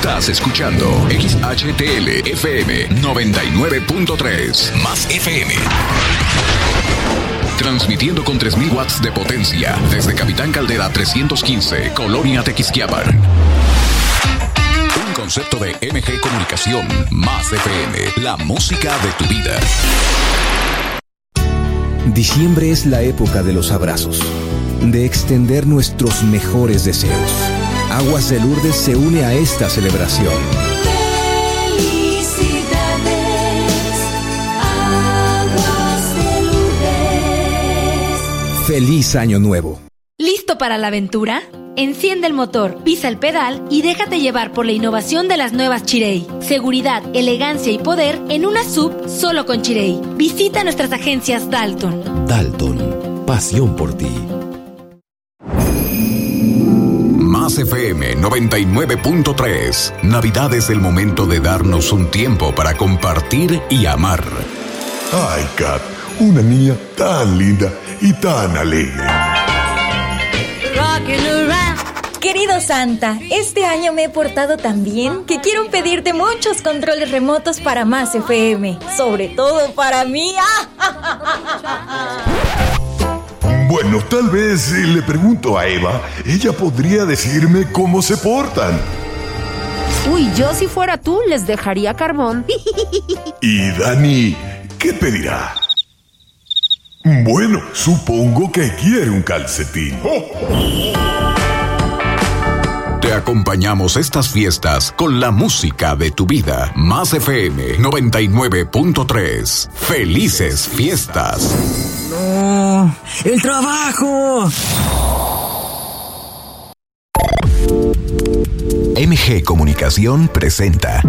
Estás escuchando XHTL FM 99.3 más FM. Transmitiendo con 3000 watts de potencia desde Capitán Caldera 315, Colonia Tequisquiapan. Un concepto de MG Comunicación más FM, la música de tu vida. Diciembre es la época de los abrazos, de extender nuestros mejores deseos. Aguas de Lourdes se une a esta celebración. Aguas de Lourdes. Feliz Año Nuevo. ¿Listo para la aventura? Enciende el motor, pisa el pedal y déjate llevar por la innovación de las nuevas Chirey. Seguridad, elegancia y poder en una sub solo con Chirey. Visita nuestras agencias Dalton. Dalton, pasión por ti. Más FM 99.3. Navidad es el momento de darnos un tiempo para compartir y amar. Ay, Kat, una niña tan linda y tan alegre. Querido Santa, este año me he portado tan bien que quiero pedirte muchos controles remotos para más FM, sobre todo para mí. Bueno, tal vez eh, le pregunto a Eva, ella podría decirme cómo se portan. Uy, yo si fuera tú les dejaría carbón. Y Dani, ¿qué pedirá? Bueno, supongo que quiere un calcetín. Te acompañamos estas fiestas con la música de tu vida. Más FM 99.3. Felices fiestas. El trabajo. MG Comunicación presenta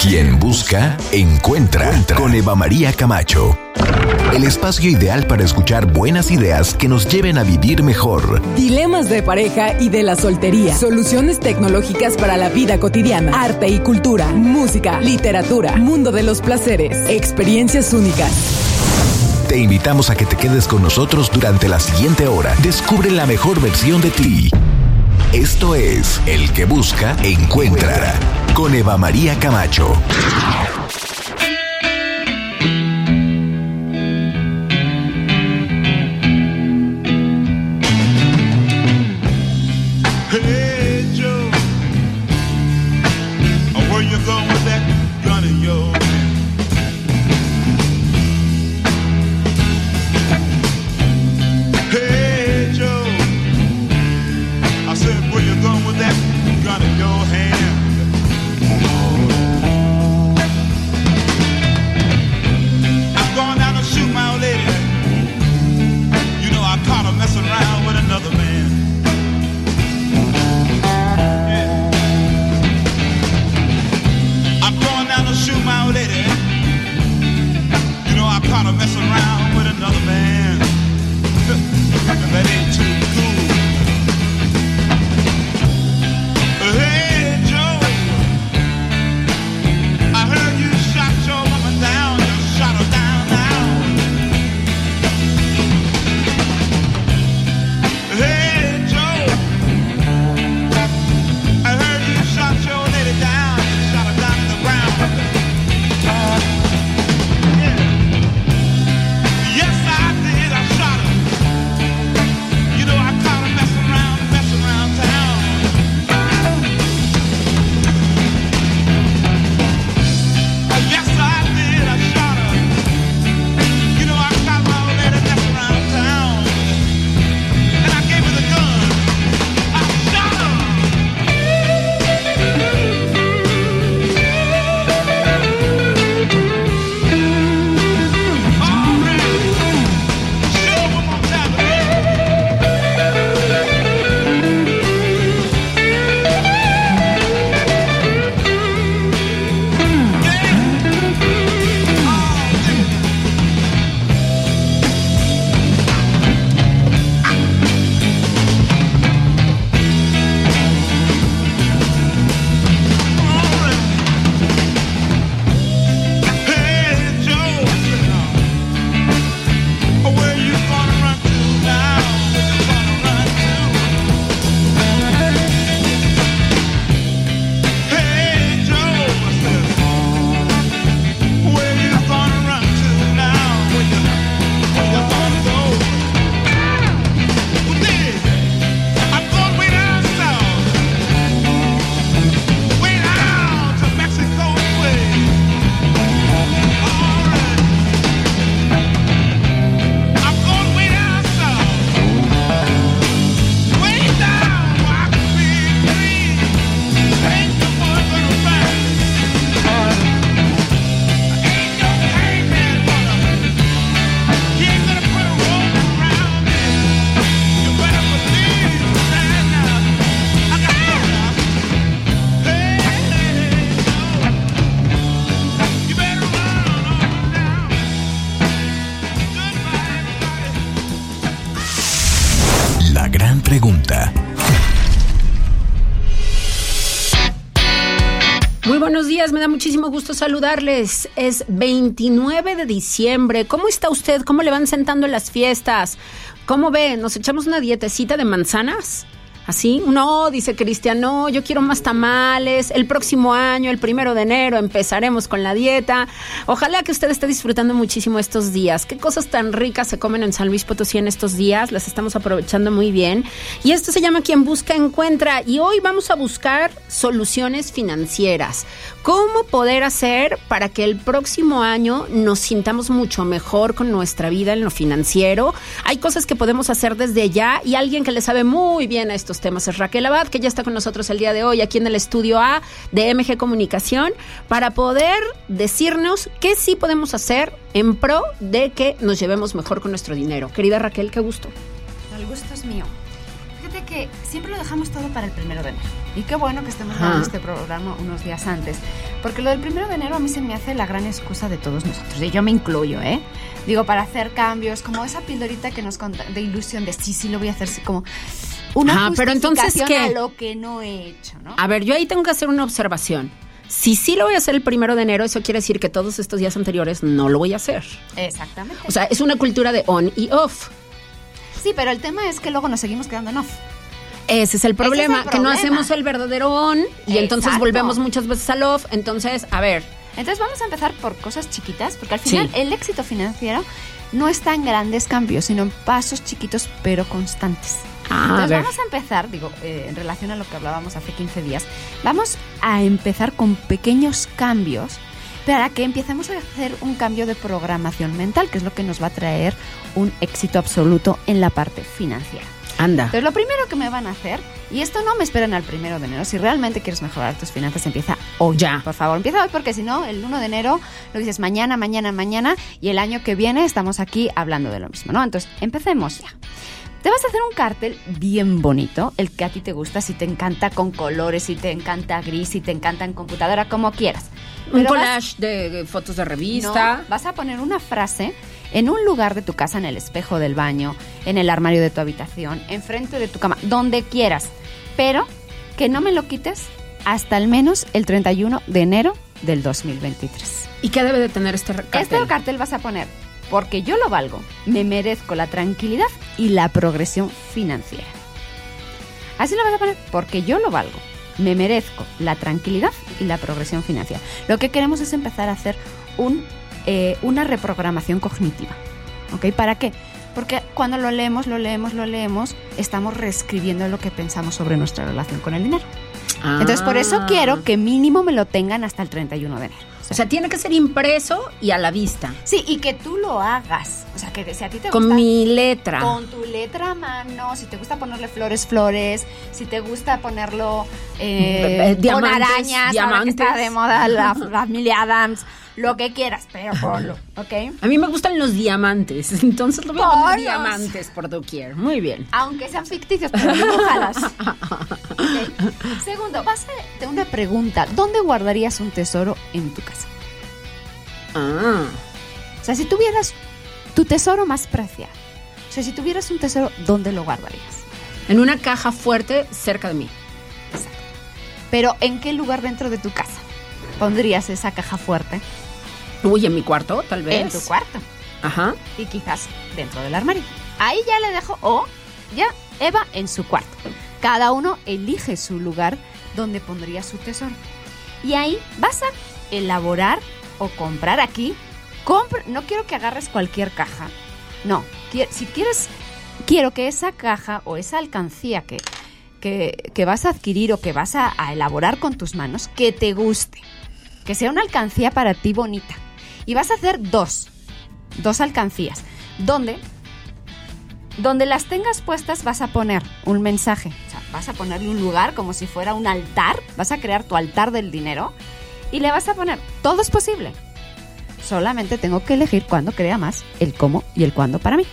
Quien busca, encuentra, con Eva María Camacho. El espacio ideal para escuchar buenas ideas que nos lleven a vivir mejor. Dilemas de pareja y de la soltería. Soluciones tecnológicas para la vida cotidiana. Arte y cultura. Música, literatura. Mundo de los placeres. Experiencias únicas. Te invitamos a que te quedes con nosotros durante la siguiente hora. Descubre la mejor versión de ti. Esto es El que busca, encuentra. Con Eva María Camacho. Me da muchísimo gusto saludarles. Es 29 de diciembre. ¿Cómo está usted? ¿Cómo le van sentando las fiestas? ¿Cómo ve? ¿Nos echamos una dietecita de manzanas? ¿Así? No, dice Cristian, no, yo quiero más tamales. El próximo año, el primero de enero, empezaremos con la dieta. Ojalá que usted esté disfrutando muchísimo estos días. Qué cosas tan ricas se comen en San Luis Potosí en estos días. Las estamos aprovechando muy bien. Y esto se llama Quien Busca Encuentra. Y hoy vamos a buscar soluciones financieras. ¿Cómo poder hacer para que el próximo año nos sintamos mucho mejor con nuestra vida en lo financiero? Hay cosas que podemos hacer desde ya y alguien que le sabe muy bien a estos temas es Raquel Abad, que ya está con nosotros el día de hoy aquí en el estudio A de MG Comunicación, para poder decirnos qué sí podemos hacer en pro de que nos llevemos mejor con nuestro dinero. Querida Raquel, qué gusto. El gusto es mío. Fíjate que siempre lo dejamos todo para el primero de enero. Y qué bueno que estemos Ajá. dando este programa unos días antes. Porque lo del primero de enero a mí se me hace la gran excusa de todos nosotros. Y yo me incluyo, ¿eh? Digo, para hacer cambios, como esa pildorita que nos conta de ilusión de sí, sí lo voy a hacer, sí, como una Ajá, pero entonces, ¿qué? a lo que no he hecho, ¿no? A ver, yo ahí tengo que hacer una observación. Si sí lo voy a hacer el primero de enero, eso quiere decir que todos estos días anteriores no lo voy a hacer. Exactamente. O sea, es una cultura de on y off. sí, pero el tema es que luego nos seguimos quedando en off. Ese es el problema, el que no hacemos el verdadero on y entonces volvemos muchas veces al off. Entonces, a ver, Entonces vamos a empezar por cosas chiquitas, porque al final Sí. el éxito financiero no está en grandes cambios, sino en pasos chiquitos pero constantes. Ah, a Entonces ver. vamos a empezar, digo, eh, en relación a lo que hablábamos hace 15 días, vamos a empezar con pequeños cambios para que empecemos a hacer un cambio de programación mental, que es lo que nos va a traer un éxito absoluto en la parte financiera. anda. Entonces, lo primero que me van a hacer, y esto no me esperen al primero de enero, si realmente quieres mejorar tus finanzas, empieza hoy. Ya. Por favor, empieza hoy porque si no, el 1 de enero lo dices mañana, mañana, mañana, y el año que viene estamos aquí hablando de lo mismo, ¿no? Entonces, empecemos ya. Te vas a hacer un cartel bien bonito, el que a ti te gusta, si te encanta con colores, si te encanta gris, si te encanta en computadora, como quieras. Un Pero vas- collage de fotos de revista. no, vas a poner una frase en un lugar de tu casa, en el espejo del baño, en el armario de tu habitación, enfrente de tu cama, donde quieras. Pero que no me lo quites hasta al menos el 31 de enero del 2023. ¿Y qué debe de tener este cartel? Este cartel vas a poner, porque yo lo valgo, me merezco la tranquilidad y la progresión financiera. Así lo vas a poner, porque yo lo valgo, me merezco la tranquilidad y la progresión financiera. Lo que queremos es empezar a hacer un, eh, una reprogramación cognitiva. ¿Ok? ¿Para qué? Porque cuando lo leemos, lo leemos, lo leemos, estamos reescribiendo lo que pensamos sobre nuestra relación con el dinero. Ah. Entonces, por eso quiero que mínimo me lo tengan hasta el 31 de enero. O sea, tiene que ser impreso y a la vista. Sí, y que tú lo hagas. O sea, que si a ti te Con gusta... mi letra. Con tu letra a mano, si te gusta ponerle flores, flores, si te gusta ponerlo eh, Eh, diamantes, con arañas, ahora que diamantes. está de moda la familia Adams, lo que quieras, pero ponlo, ¿ok? A mí me gustan los diamantes, entonces lo voy a poner diamantes por doquier. Muy bien. Aunque sean ficticios, pero dibújalas. Ok. Segundo, vas a una pregunta. ¿Dónde guardarías un tesoro en tu casa? Ah. O sea, si tuvieras tu tesoro más preciado, o sea, si tuvieras un tesoro, ¿dónde lo guardarías? En una caja fuerte cerca de mí. Pero ¿en qué lugar dentro de tu casa pondrías esa caja fuerte? Uy, en mi cuarto, tal vez. En tu cuarto. Ajá. Y quizás dentro del armario. Ahí ya le dejo, o ya Eva en su cuarto. Cada uno elige su lugar donde pondría su tesoro. Y ahí vas a elaborar o comprar aquí. compra- no quiero que agarres cualquier caja. No, si quieres, quiero que esa caja o esa alcancía que, que, que vas a adquirir o que vas a, a elaborar con tus manos, que te guste. Que sea una alcancía para ti bonita. Y vas a hacer dos, dos alcancías, donde, donde las tengas puestas vas a poner un mensaje. Vas a ponerle un lugar como si fuera un altar, vas a crear tu altar del dinero y le vas a poner, todo es posible. Solamente tengo que elegir cuándo crea más, el cómo y el cuándo para mí.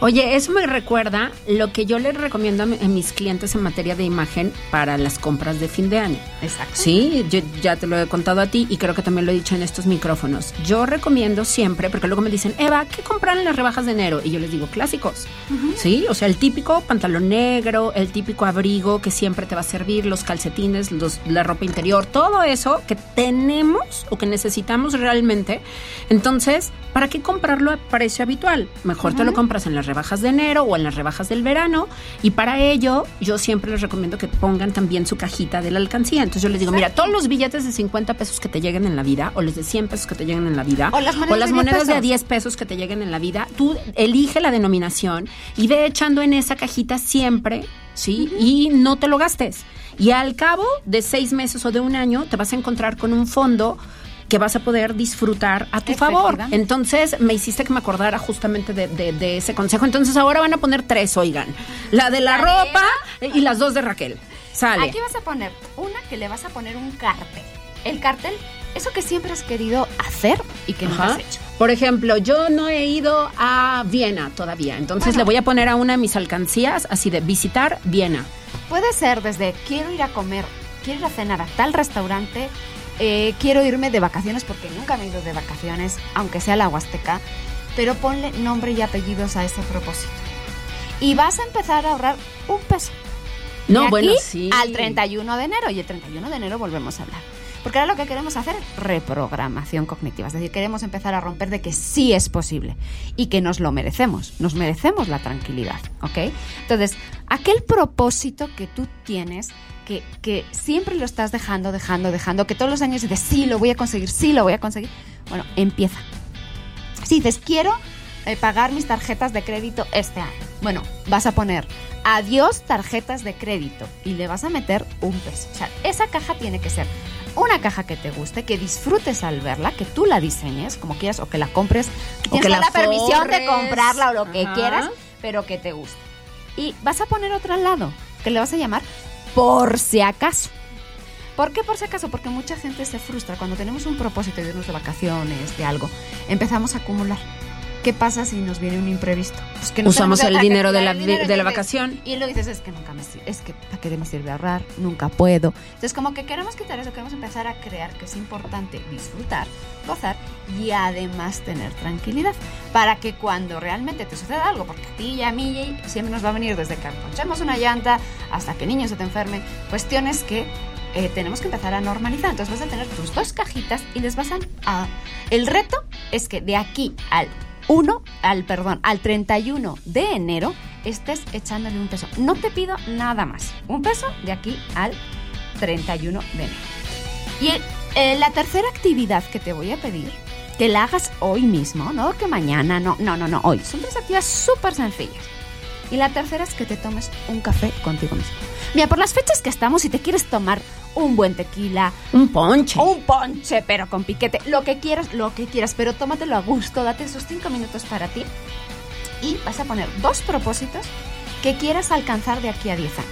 Oye, eso me recuerda lo que yo les recomiendo a, mi- a mis clientes en materia de imagen para las compras de fin de año. Exacto. Sí, yo ya te lo he contado a ti y creo que también lo he dicho en estos micrófonos. Yo recomiendo siempre, porque luego me dicen, Eva, ¿qué comprar en las rebajas de enero? Y yo les digo, clásicos. Sí, o sea, el típico pantalón negro, el típico abrigo que siempre te va a servir, los calcetines, los- la ropa interior, todo eso que tenemos o que necesitamos realmente. Entonces, ¿para qué comprarlo a precio habitual? Mejor te lo compras en las rebajas de enero o en las rebajas del verano. Y para ello, yo siempre les recomiendo que pongan también su cajita de la alcancía. Entonces yo les digo, mira, todos los billetes de 50 pesos que te lleguen en la vida, o los de 100 pesos que te lleguen en la vida, O las monedas de 10 monedas de a pesos. 10 pesos que te lleguen en la vida, tú elige la denominación y ve echando en esa cajita siempre, ¿sí? Y no te lo gastes. Y al cabo de seis meses o de un año te vas a encontrar con un fondo que vas a poder disfrutar a tu favor. Entonces me hiciste que me acordara justamente de, de- de ese consejo. Entonces ahora van a poner tres, oigan. La de la, ropa y las dos de Raquel. Sale. Aquí vas a poner una que le vas a poner un cartel. El cartel, eso que siempre has querido hacer y que Ajá. has hecho. Por ejemplo, yo no he ido a Viena todavía, entonces le voy a poner a una de mis alcancías así de visitar Viena. Puede ser desde quiero ir a comer, quiero ir a cenar a tal restaurante, eh, quiero irme de vacaciones porque nunca me he ido de vacaciones, aunque sea la Huasteca, pero ponle nombre y apellidos a ese propósito. Y vas a empezar a ahorrar un peso. No, De aquí bueno, sí. Al 31 de enero. Y el 31 de enero volvemos a hablar. Porque ahora lo que queremos hacer es reprogramación cognitiva. Es decir, queremos empezar a romper de que sí es posible y que nos lo merecemos. Nos merecemos la tranquilidad. ¿Ok? Entonces, aquel propósito que tú tienes, que, que siempre lo estás dejando, dejando, dejando, que todos los años dices, sí, lo voy a conseguir, sí, lo voy a conseguir. Bueno, empieza. Si dices, quiero eh, pagar mis tarjetas de crédito este año. Bueno, vas a poner adiós tarjetas de crédito y le vas a meter un peso. O sea, esa caja tiene que ser una caja que te guste, que disfrutes al verla, que tú la diseñes como quieras o que la compres. O Tienes que la la permisión de comprarla o lo que Ajá. quieras, pero que te guste. Y vas a poner otra al lado, que le vas a llamar por si acaso. ¿Por qué por si acaso? Porque mucha gente se frustra cuando tenemos un propósito de irnos de vacaciones, de algo. Empezamos a acumular. ¿Qué pasa si nos viene un imprevisto? Pues que Usamos el dinero de la, dinero de la vacación. Y lo dices, es que nunca me sirve, es que ¿para qué me sirve ahorrar? Nunca puedo. Entonces, como que queremos quitar eso, queremos empezar a crear que es importante disfrutar, gozar y además tener tranquilidad. Para que cuando realmente te suceda algo, porque a ti y a mí siempre nos va a venir desde que ponchemos una llanta hasta que niños se te enfermen, cuestiones que eh, tenemos que empezar a normalizar. Entonces vas a tener tus dos cajitas y les vas a, a- El reto es que de aquí al 1, al perdón, al 31 de enero estés echándole un peso. No te pido nada más. Un peso de aquí al 31 de enero. Y eh, la tercera actividad que te voy a pedir, que la hagas hoy mismo, no que mañana, no, no, no, no, hoy. Son tres actividades súper sencillas. Y la tercera es que te tomes un café contigo mismo. Mira, por las fechas que estamos, si te quieres tomar un buen tequila, Un ponche. un ponche, pero con piquete, lo que quieras, lo que quieras, pero tómatelo a gusto, date esos cinco minutos para ti y vas a poner dos propósitos que quieras alcanzar de aquí a 10 años.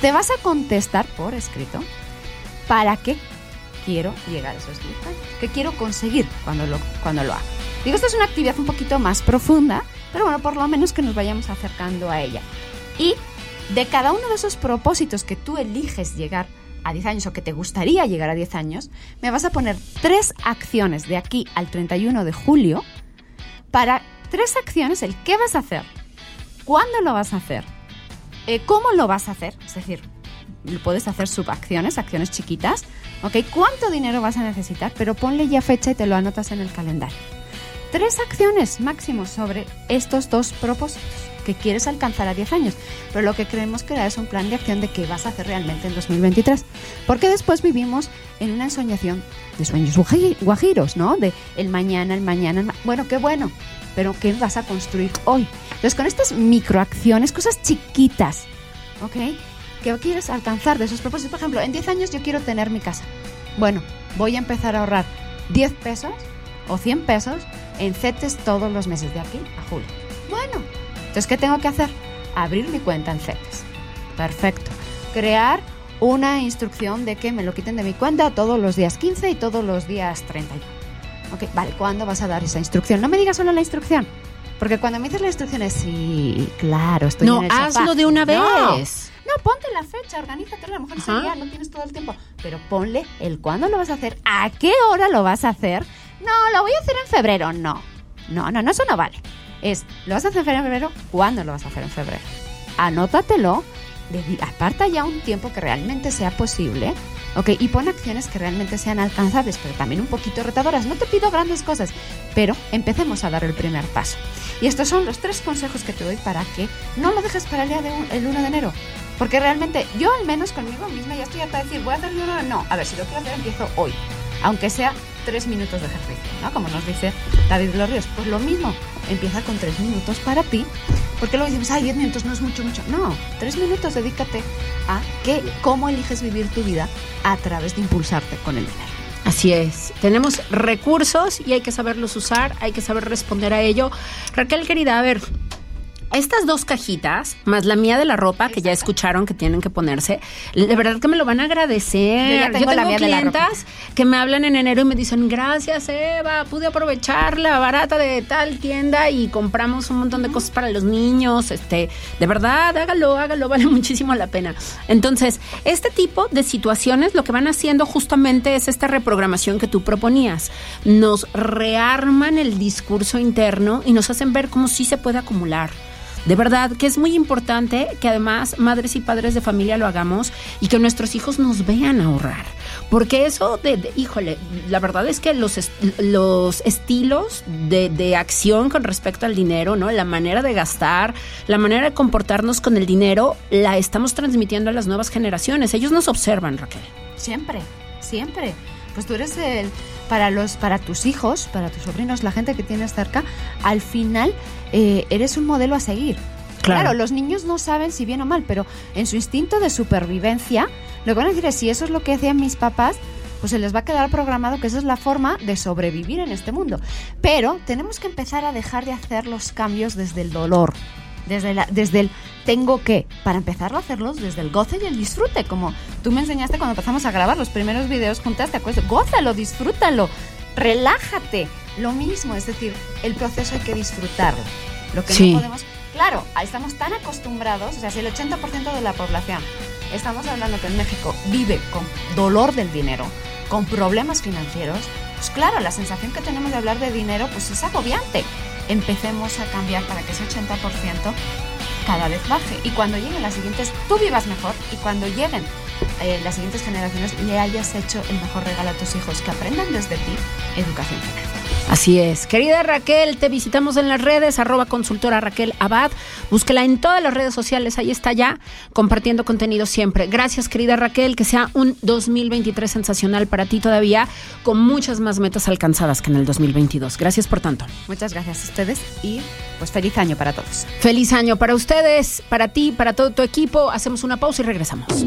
Te vas a contestar por escrito para qué quiero llegar a esos 10 años, qué quiero conseguir cuando lo, cuando lo haga. Digo, esta es una actividad un poquito más profunda, pero bueno, por lo menos que nos vayamos acercando a ella. Y de cada uno de esos propósitos que tú eliges llegar a 10 años o que te gustaría llegar a 10 años, me vas a poner tres acciones de aquí al 31 de julio para tres acciones, el qué vas a hacer, cuándo lo vas a hacer, eh, cómo lo vas a hacer, es decir, puedes hacer subacciones, acciones chiquitas, ¿ok? ¿Cuánto dinero vas a necesitar? Pero ponle ya fecha y te lo anotas en el calendario. Tres acciones máximo sobre estos dos propósitos que quieres alcanzar a 10 años, pero lo que queremos crear es un plan de acción de qué vas a hacer realmente en 2023, porque después vivimos en una ensoñación de sueños guaji- guajiros, ¿no? De el mañana, el mañana, el ma- bueno, qué bueno, pero ¿qué vas a construir hoy? Entonces, con estas microacciones, cosas chiquitas, ¿ok? Que quieres alcanzar de esos propósitos. Por ejemplo, en 10 años yo quiero tener mi casa. Bueno, voy a empezar a ahorrar 10 pesos o 100 pesos en CETES todos los meses de aquí a julio. Bueno, entonces, ¿qué tengo que hacer? Abrir mi cuenta en CETES. Perfecto. Crear una instrucción de que me lo quiten de mi cuenta todos los días 15 y todos los días 31. Ok, vale, ¿cuándo vas a dar esa instrucción? No me digas solo la instrucción. Porque cuando me dices las instrucciones, sí, claro, estoy No, en el sofá. hazlo de una No. vez. No, ponte la fecha, organízate, a lo mejor ese día no tienes todo el tiempo, pero ponle el cuándo lo vas a hacer, a qué hora lo vas a hacer. No, lo voy a hacer en febrero, no. No, no, no, eso no vale. Es, ¿lo vas a hacer en febrero? ¿Cuándo lo vas a hacer en febrero? Anótatelo, aparta ya un tiempo que realmente sea posible, ¿ok? Y pon acciones que realmente sean alcanzables, pero también un poquito retadoras. No te pido grandes cosas, pero empecemos a dar el primer paso. Y estos son los tres consejos que te doy para que no lo dejes para el día de un- el 1 de enero. Porque realmente yo al menos conmigo misma ya estoy harta de decir, voy a hacer el 1 de enero. No, a ver, si lo quiero hacer empiezo hoy. Aunque sea tres minutos de ejercicio, ¿no? Como nos dice David Ríos. Pues lo mismo, empieza con tres minutos para ti. Porque luego decimos, ay, 10 minutos no es mucho, mucho. No, tres minutos dedícate a que, cómo eliges vivir tu vida a través de impulsarte con el dinero. Así es. Tenemos recursos y hay que saberlos usar, hay que saber responder a ello. Raquel, querida, a ver. Estas dos cajitas, más la mía de la ropa, que ya escucharon que tienen que ponerse, de verdad que me lo van a agradecer. Yo ya tengo la mía de la que me hablan en enero y me dicen, gracias Eva, pude aprovechar la barata de tal tienda y compramos un montón de cosas para los niños. Este, de verdad, hágalo, hágalo, vale muchísimo la pena. Entonces, este tipo de situaciones lo que van haciendo justamente es esta reprogramación que tú proponías. Nos rearman el discurso interno y nos hacen ver cómo sí se puede acumular. De verdad que es muy importante que además madres y padres de familia lo hagamos y que nuestros hijos nos vean ahorrar. Porque eso de, de- híjole, la verdad es que los, est- los estilos de, de acción con respecto al dinero, ¿no? La manera de gastar, la manera de comportarnos con el dinero, la estamos transmitiendo a las nuevas generaciones. Ellos nos observan, Raquel. Siempre, siempre. Pues tú eres el para los para tus hijos, para tus sobrinos, la gente que tienes cerca, al final eh, eres un modelo a seguir. Claro. los niños no saben si bien o mal, pero en su instinto de supervivencia, lo que van a decir es si eso es lo que hacían mis papás, pues se les va a quedar programado que esa es la forma de sobrevivir en este mundo. Pero tenemos que empezar a dejar de hacer los cambios desde el dolor, desde, la- desde el tengo que, para empezar a hacerlos desde el goce y el disfrute, como tú me enseñaste cuando empezamos a grabar los primeros videos juntas, ¿te acuerdas? Gózalo, disfrútalo, relájate. Lo mismo, es decir, el proceso hay que disfrutarlo. Lo que Sí. no podemos... Claro, estamos tan acostumbrados, o sea, si el 80% de la población, estamos hablando que en México vive con dolor del dinero, con problemas financieros, pues claro, la sensación que tenemos de hablar de dinero pues es agobiante. Empecemos a cambiar para que ese 80% cada vez baje y cuando lleguen las siguientes, tú vivas mejor y cuando lleguen eh, las siguientes generaciones le hayas hecho el mejor regalo a tus hijos, que aprendan desde ti educación financiera. Así es. Querida Raquel, te visitamos en las redes, arroba consultora Raquel Abad. Búsquela en todas las redes sociales, ahí está ya, compartiendo contenido siempre. Gracias, querida Raquel, que sea un 2023 sensacional para ti todavía, con muchas más metas alcanzadas que en el 2022. Gracias por tanto. Muchas gracias a ustedes y pues feliz año para todos. Feliz año para ustedes, para ti, para todo tu equipo. Hacemos una pausa y regresamos.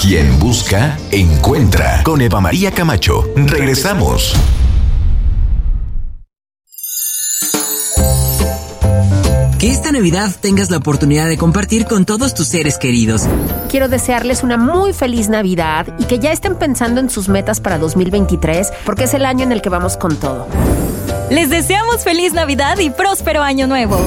Quien Busca, Encuentra con Eva María Camacho. Regresamos. Que esta Navidad tengas la oportunidad de compartir con todos tus seres queridos. Quiero desearles una muy feliz Navidad y que ya estén pensando en sus metas para 2023 porque es el año en el que vamos con todo. Les deseamos feliz Navidad y próspero año nuevo.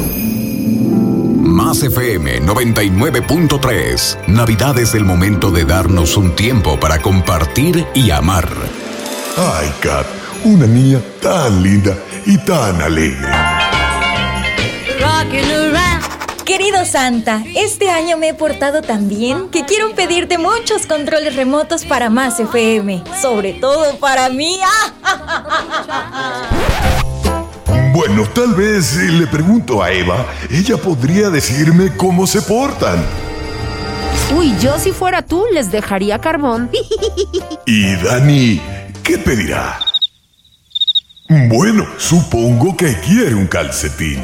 Más FM 99.3. Navidad es el momento de darnos un tiempo para compartir y amar. Ay, Kat, una niña tan linda y tan alegre. Querido Santa, este año me he portado tan bien que quiero pedirte muchos controles remotos para más FM, sobre todo para mí. Bueno, tal vez eh, le pregunto a Eva, ella podría decirme cómo se portan. Uy, yo si fuera tú les dejaría carbón. Y Dani, ¿qué pedirá? Bueno, supongo que quiere un calcetín.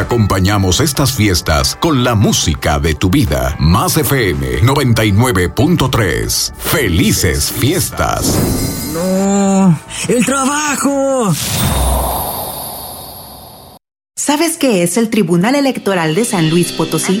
Acompañamos estas fiestas con la música de tu vida. Más FM 99.3. Felices fiestas. No, el trabajo. ¿Sabes qué es el Tribunal Electoral de San Luis Potosí?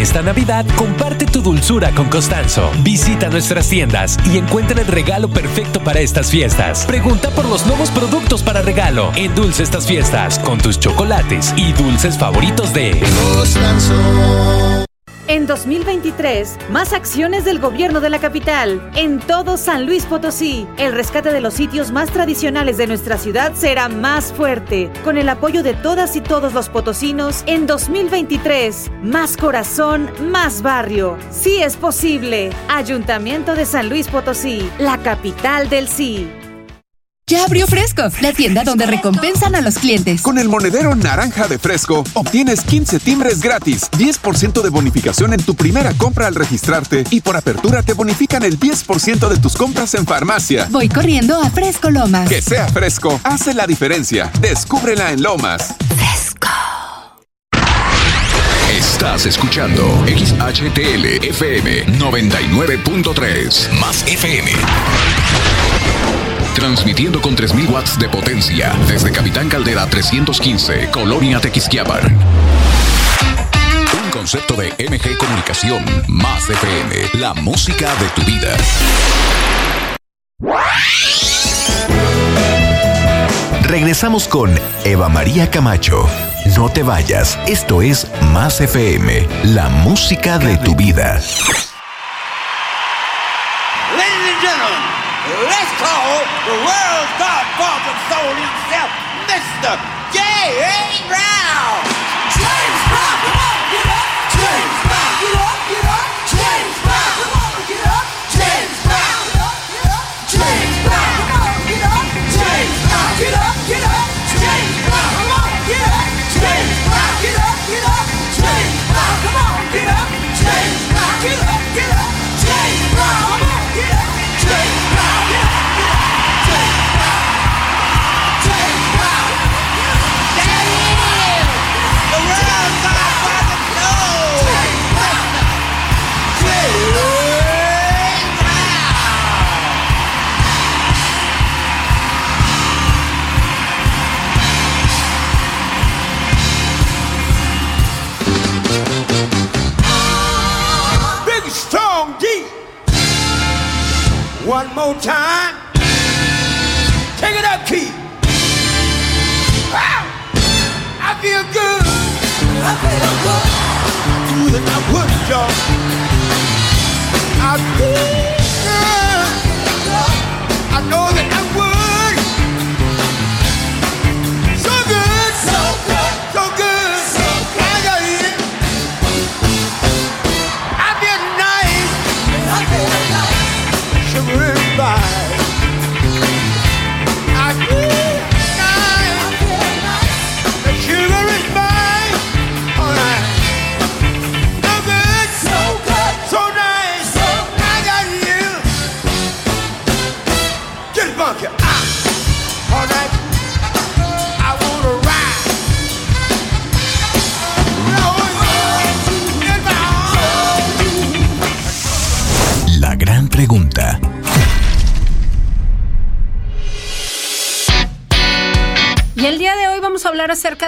Esta Navidad, comparte tu dulzura con Costanzo. Visita nuestras tiendas y encuentra el regalo perfecto para estas fiestas. Pregunta por los nuevos productos para regalo. Endulce estas fiestas con tus chocolates y dulces favoritos de Costanzo. En 2023, más acciones del gobierno de la capital. En todo San Luis Potosí, el rescate de los sitios más tradicionales de nuestra ciudad será más fuerte. Con el apoyo de todas y todos los potosinos, en 2023, más corazón, más barrio. Sí es posible. Ayuntamiento de San Luis Potosí, la capital del sí. Ya abrió Fresco, la tienda donde recompensan a los clientes. Con el monedero naranja de Fresco, obtienes 15 timbres gratis, 10% de bonificación en tu primera compra al registrarte y por apertura te bonifican el 10% de tus compras en farmacia. Voy corriendo a Fresco Lomas. Que sea fresco, hace la diferencia. Descúbrela en Lomas. Fresco. Estás escuchando XHTL FM 99.3 Más FM. Transmitiendo con 3000 watts de potencia desde Capitán Caldera 315, Colonia Tequisquiabar. Un concepto de MG Comunicación Más FM, la música de tu vida. Regresamos con Eva María Camacho. No te vayas, esto es Más FM, la música de tu vida. The world's godfather soul himself, Mr. J.A. Brown.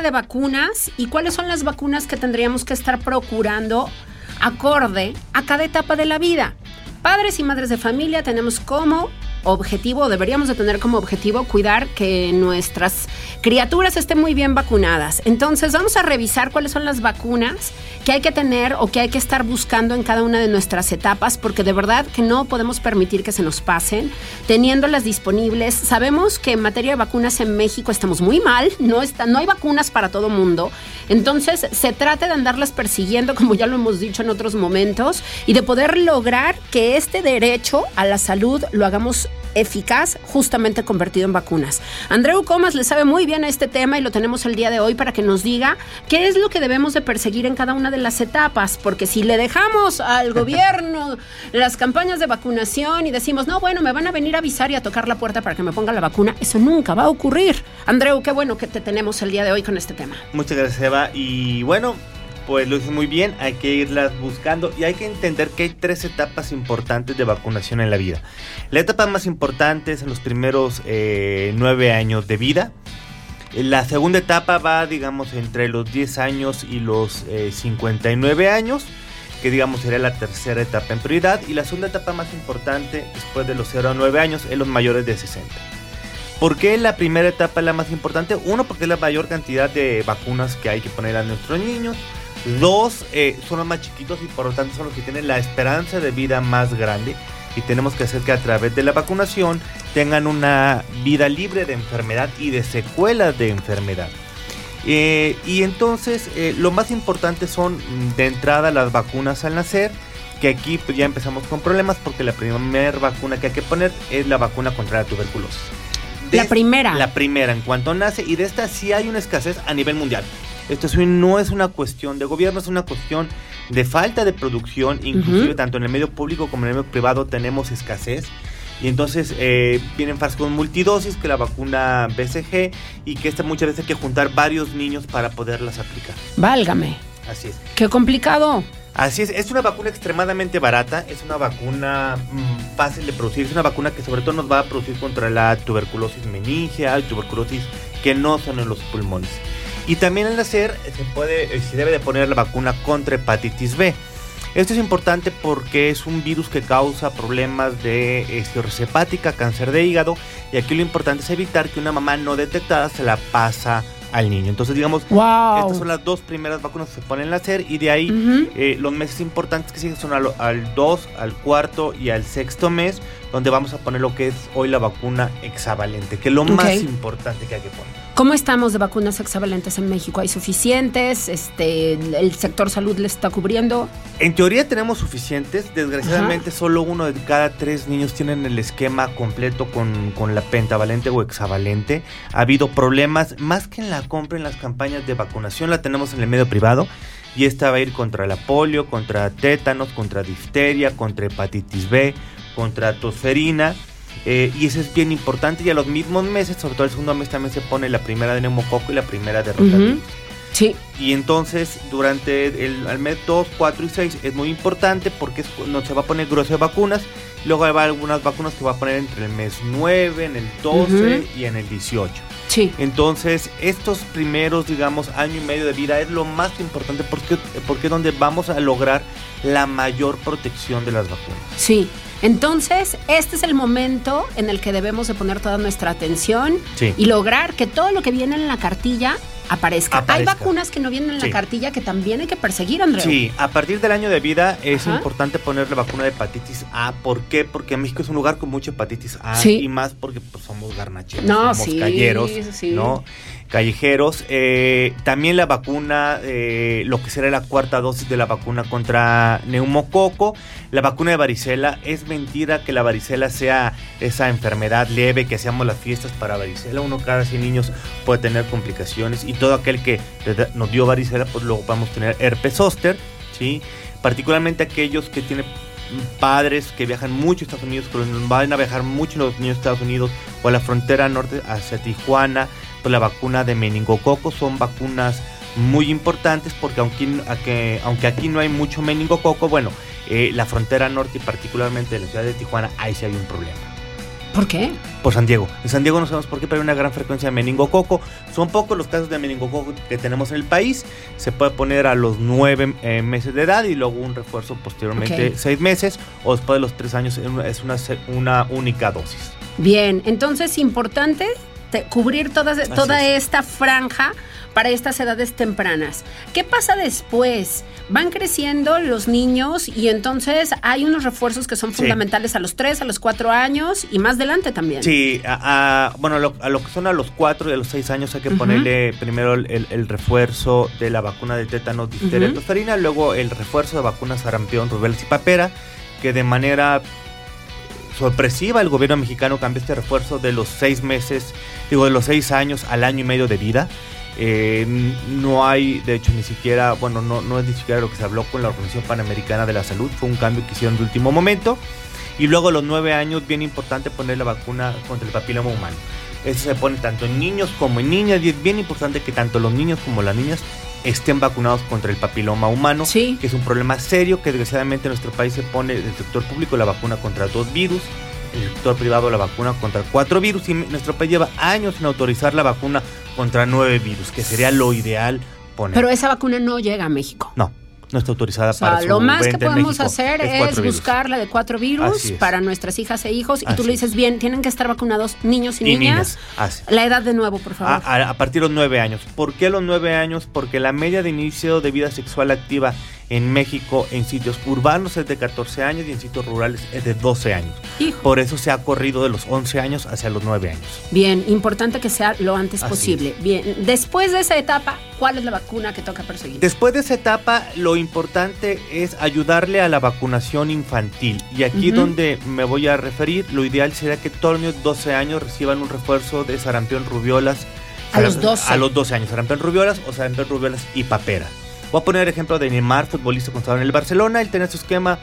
De vacunas y cuáles son las vacunas que tendríamos que estar procurando acorde a cada etapa de la vida. Padres y madres de familia tenemos como objetivo, deberíamos de tener como objetivo cuidar que nuestras criaturas estén muy bien vacunadas. Entonces vamos a revisar cuáles son las vacunas que hay que tener o que hay que estar buscando en cada una de nuestras etapas, porque de verdad que no podemos permitir que se nos pasen, teniéndolas disponibles. Sabemos que en materia de vacunas en México estamos muy mal, no, está, no hay vacunas para todo mundo. Entonces se trata de andarlas persiguiendo, como ya lo hemos dicho en otros momentos, y de poder lograr que este derecho a la salud lo hagamos eficaz, justamente convertido en vacunas. Andreu Comas le sabe muy bien a este tema y lo tenemos el día de hoy para que nos diga qué es lo que debemos de perseguir en cada una de las etapas, porque si le dejamos al gobierno las campañas de vacunación y decimos, no, bueno, me van a venir a avisar y a tocar la puerta para que me ponga la vacuna, eso nunca va a ocurrir. Andreu, qué bueno que te tenemos el día de hoy con este tema. Muchas gracias, Eva. Y bueno, pues lo hice muy bien, hay que irlas buscando y hay que entender que hay tres etapas importantes de vacunación en la vida. La etapa más importante es en los primeros eh, nueve años de vida. La segunda etapa va, digamos, entre los 10 años y los eh, 59 años, que digamos sería la tercera etapa en prioridad. Y la segunda etapa más importante, después de los 0 a 9 años, es los mayores de 60. ¿Por qué la primera etapa es la más importante? Uno, porque es la mayor cantidad de vacunas que hay que poner a nuestros niños. Dos, eh, son los más chiquitos y por lo tanto son los que tienen la esperanza de vida más grande. Y tenemos que hacer que a través de la vacunación tengan una vida libre de enfermedad y de secuelas de enfermedad. Eh, y entonces eh, lo más importante son mm, de entrada las vacunas al nacer, que aquí pues, ya empezamos con problemas porque la primera vacuna que hay que poner es la vacuna contra la tuberculosis. La primera. La primera, en cuanto nace, y de esta sí hay una escasez a nivel mundial. Esto no es una cuestión de gobierno, es una cuestión de falta de producción, inclusive tanto en el medio público como en el medio privado tenemos escasez. Y entonces eh, vienen frascos multidosis, que la vacuna BCG, y que esta muchas veces hay que juntar varios niños para poderlas aplicar. Válgame. Así es. Qué complicado. Así es, es una vacuna extremadamente barata, es una vacuna mm, fácil de producir, es una vacuna que sobre todo nos va a producir contra la tuberculosis meningia, tuberculosis que no son en los pulmones. Y también al nacer se puede, eh, se debe de poner la vacuna contra hepatitis B. Esto es importante porque es un virus que causa problemas de eh, cirrosis hepática, cáncer de hígado, y aquí lo importante es evitar que una mamá no detectada se la pasa al niño. Entonces, digamos, estas son las dos primeras vacunas que se ponen al nacer y de ahí eh, los meses importantes que siguen son al, al 2, al cuarto y al sexto mes, donde vamos a poner lo que es hoy la vacuna hexavalente, que es lo más importante que hay que poner. ¿Cómo estamos de vacunas hexavalentes en México? ¿Hay suficientes? Este, ¿El sector salud le está cubriendo? En teoría tenemos suficientes, desgraciadamente solo uno de cada tres niños tienen el esquema completo con, con la pentavalente o hexavalente. Ha habido problemas, más que en la compra, en las campañas de vacunación la tenemos en el medio privado. Y esta va a ir contra la polio, contra tétanos, contra difteria, contra hepatitis B, contra tosferina. Eh, y eso es bien importante. Y a los mismos meses, sobre todo el segundo mes, también se pone la primera de neumococo y la primera de rotavirus. Sí. Y entonces, durante el al mes 2, 4 y 6 es muy importante porque es cuando se va a poner grueso de vacunas. Luego hay algunas vacunas que va a poner entre el mes 9, en el 12 Ujú. y en el 18. Sí. Entonces, estos primeros, digamos, año y medio de vida es lo más importante porque, porque es donde vamos a lograr la mayor protección de las vacunas. Sí. Entonces, este es el momento en el que debemos de poner toda nuestra atención Sí. y lograr que todo lo que viene en la cartilla aparezca. Hay vacunas que no vienen en Sí. la cartilla que también hay que perseguir, Andreu. Sí, a partir del año de vida es Ajá. importante poner la vacuna de hepatitis A. ¿Por qué? Porque México es un lugar con mucha hepatitis A Sí. y más porque pues, somos garnacheros, No, somos sí, calleros, sí. ¿no? Callejeros. Eh, también la vacuna, eh, lo que será la cuarta dosis de la vacuna contra neumococo. La vacuna de varicela, es mentira que la varicela sea esa enfermedad leve, que hacemos las fiestas para varicela. Uno cada 100 niños puede tener complicaciones y todo aquel que nos dio varicela, pues luego vamos a tener herpes zóster, ¿sí? Particularmente aquellos que tienen padres que viajan mucho a Estados Unidos, pero van a viajar mucho los niños a Estados Unidos o a la frontera norte hacia Tijuana, pues la vacuna de meningococo son vacunas muy importantes porque aunque, aunque, aquí no hay mucho meningococo, bueno, eh, la frontera norte y particularmente la ciudad de Tijuana, ahí sí hay un problema. ¿Por qué? Por San Diego. En San Diego no sabemos por qué, pero hay una gran frecuencia de meningococo. Son pocos los casos de meningococo que tenemos en el país. Se puede poner a los nueve eh, meses de edad y luego un refuerzo posteriormente seis meses o después de los tres años es una, una única dosis. Bien, entonces importante te- cubrir toda, toda es. esta franja para estas edades tempranas. ¿Qué pasa después? Van creciendo los niños y entonces hay unos refuerzos que son Sí. fundamentales a los 3, a los 4 años y más adelante también. Sí, a, a- bueno, lo- a lo que son a los 4 y a los 6 años hay que ponerle primero el, refuerzo de la vacuna de tétano, difteria tosferina, luego el refuerzo de vacunas sarampión, rubéola y papera, que de manera sorpresiva el gobierno mexicano cambió este refuerzo de los 6 meses, digo, de los 6 años al año y medio de vida. Eh, no hay, de hecho, ni siquiera, bueno, no, no es ni siquiera lo que se habló con la Organización Panamericana de la Salud, fue un cambio que hicieron de último momento. Y luego a los nueve años, bien importante poner la vacuna contra el papiloma humano. Eso se pone tanto en niños como en niñas y es bien importante que tanto los niños como las niñas estén vacunados contra el papiloma humano, que es un problema serio que desgraciadamente en nuestro país se pone del sector público la vacuna contra dos virus, el sector privado la vacuna contra cuatro virus y nuestro país lleva años sin autorizar la vacuna contra nueve virus, que sería lo ideal poner. Pero esa vacuna no llega a México. no, no está autorizada O sea, para su lo más que podemos México. hacer Es buscar la de cuatro virus para nuestras hijas e hijos. Y tú Así le dices, bien, tienen que estar vacunados niños y, Y niñas. La edad de nuevo, por A, favor. a- a partir de los nueve años. ¿Por qué los nueve años? Porque la media de inicio de vida sexual activa en México en sitios urbanos es de 14 años y en sitios rurales es de 12 años. Por eso se ha corrido de los 11 años hacia los 9 años. Bien, importante que sea lo antes Así posible. Bien, después de esa etapa, ¿cuál es la vacuna que toca perseguir? Después de esa etapa, lo importante es ayudarle a la vacunación infantil. Y aquí donde me voy a referir, lo ideal sería que todos los niños de 12 años reciban un refuerzo de sarampión, rubiolas. A los 12. A los 12 años, sarampión, rubiolas o sarampión, rubiolas y papera. Voy a poner el ejemplo de Neymar, futbolista cuando estaba en el Barcelona. Él tenía su esquema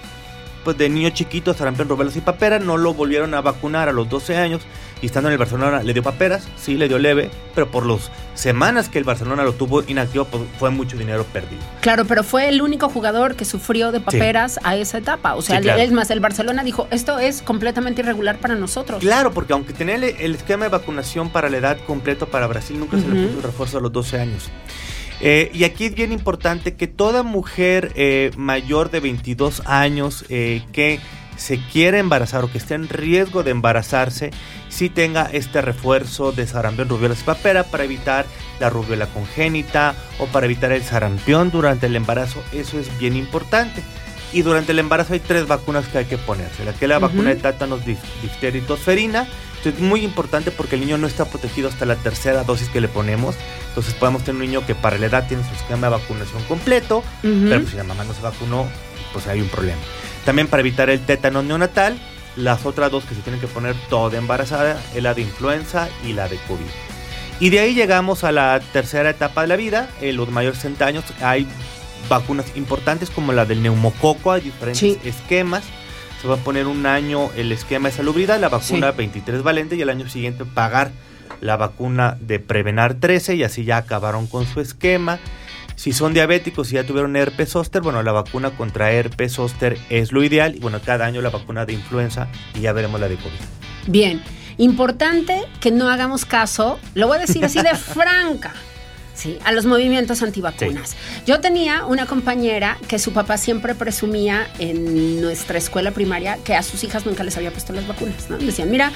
pues, de niño chiquito, sarampión, rubiolas y papera. No lo volvieron a vacunar a los 12 años. Y estando en el Barcelona le dio paperas, sí, le dio leve. Pero por las semanas que el Barcelona lo tuvo inactivo, pues, fue mucho dinero perdido. Claro, pero fue el único jugador que sufrió de paperas a esa etapa. O sea, Sí, claro. es más, el Barcelona dijo, esto es completamente irregular para nosotros. Claro, porque aunque tenía el, el esquema de vacunación para la edad completo para Brasil, nunca se le puso el refuerzo a los 12 años. Eh, y aquí es bien importante que toda mujer eh, mayor de 22 años eh, que se quiera embarazar o que esté en riesgo de embarazarse, sí tenga este refuerzo de sarampión, rubiola y papera para evitar la rubiola congénita o para evitar el sarampión durante el embarazo. Eso es bien importante. Y durante el embarazo hay tres vacunas que hay que ponerse. La que es la Ujú. vacuna de tétanos, dif- difteria y tosferina. Esto es muy importante porque el niño no está protegido hasta la tercera dosis que le ponemos. Entonces podemos tener un niño que para la edad tiene su esquema de vacunación completo, Ujú. pero pues si la mamá no se vacunó, pues hay un problema. También para evitar el tétano neonatal, las otras dos que se tienen que poner toda embarazada es la de influenza y la de COVID. Y de ahí llegamos a la tercera etapa de la vida, en los mayores de 60 años hay vacunas importantes como la del neumococo, hay diferentes Sí. esquemas. Se va a poner un año el esquema de salubridad, la vacuna 23 valente y el año siguiente pagar la vacuna de Prevenar 13 y así ya acabaron con su esquema. Si son diabéticos y ya tuvieron herpes zóster, bueno, la vacuna contra herpes zóster es lo ideal y bueno, cada año la vacuna de influenza y ya veremos la de COVID. Bien, importante que no hagamos caso, lo voy a decir así de franca, ¿sí? a los movimientos antivacunas. Yo tenía una compañera que su papá siempre presumía en nuestra escuela primaria que a sus hijas nunca les había puesto las vacunas, ¿no? Decían, mira,